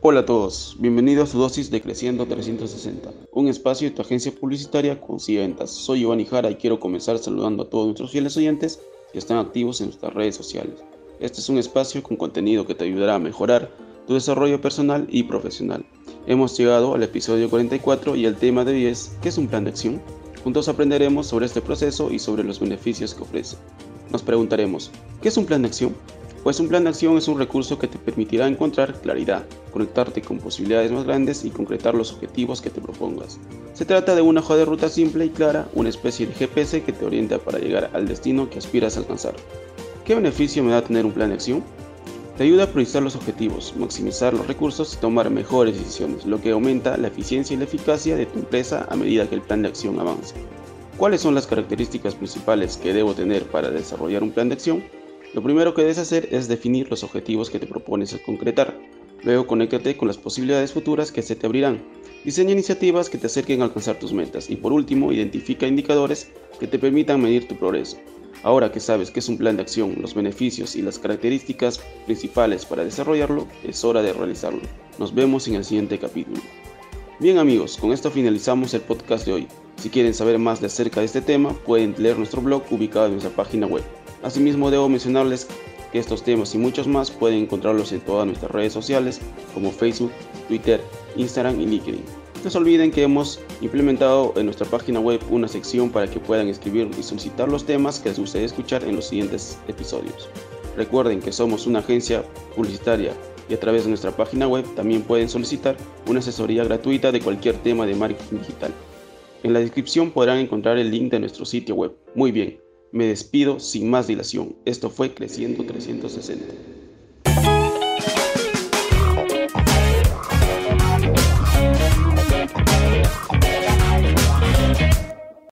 Hola a todos, bienvenidos a su dosis de Creciendo 360, un espacio de tu agencia publicitaria con ventas. Soy Giovanni Jara y quiero comenzar saludando a todos nuestros fieles oyentes que están activos en nuestras redes sociales. Este es un espacio con contenido que te ayudará a mejorar tu desarrollo personal y profesional. Hemos llegado al episodio 44 y el tema de hoy es ¿qué es un plan de acción? Juntos aprenderemos sobre este proceso y sobre los beneficios que ofrece. Nos preguntaremos, ¿qué es un plan de acción? Pues un plan de acción es un recurso que te permitirá encontrar claridad, conectarte con posibilidades más grandes y concretar los objetivos que te propongas. Se trata de una hoja de ruta simple y clara, una especie de GPS que te orienta para llegar al destino que aspiras a alcanzar. ¿Qué beneficio me da tener un plan de acción? Te ayuda a priorizar los objetivos, maximizar los recursos y tomar mejores decisiones, lo que aumenta la eficiencia y la eficacia de tu empresa a medida que el plan de acción avanza. ¿Cuáles son las características principales que debo tener para desarrollar un plan de acción? Lo primero que debes hacer es definir los objetivos que te propones concretar. Luego conéctate con las posibilidades futuras que se te abrirán. Diseña iniciativas que te acerquen a alcanzar tus metas. Y por último, identifica indicadores que te permitan medir tu progreso. Ahora que sabes qué es un plan de acción, los beneficios y las características principales para desarrollarlo, es hora de realizarlo. Nos vemos en el siguiente capítulo. Bien amigos, con esto finalizamos el podcast de hoy. Si quieren saber más de acerca de este tema, pueden leer nuestro blog ubicado en nuestra página web. Asimismo, debo mencionarles que estos temas y muchos más pueden encontrarlos en todas nuestras redes sociales como Facebook, Twitter, Instagram y LinkedIn. No se olviden que hemos implementado en nuestra página web una sección para que puedan escribir y solicitar los temas que les gustaría escuchar en los siguientes episodios. Recuerden que somos una agencia publicitaria y a través de nuestra página web también pueden solicitar una asesoría gratuita de cualquier tema de marketing digital. En la descripción podrán encontrar el link de nuestro sitio web. Muy bien, me despido sin más dilación. Esto fue Creciendo 360.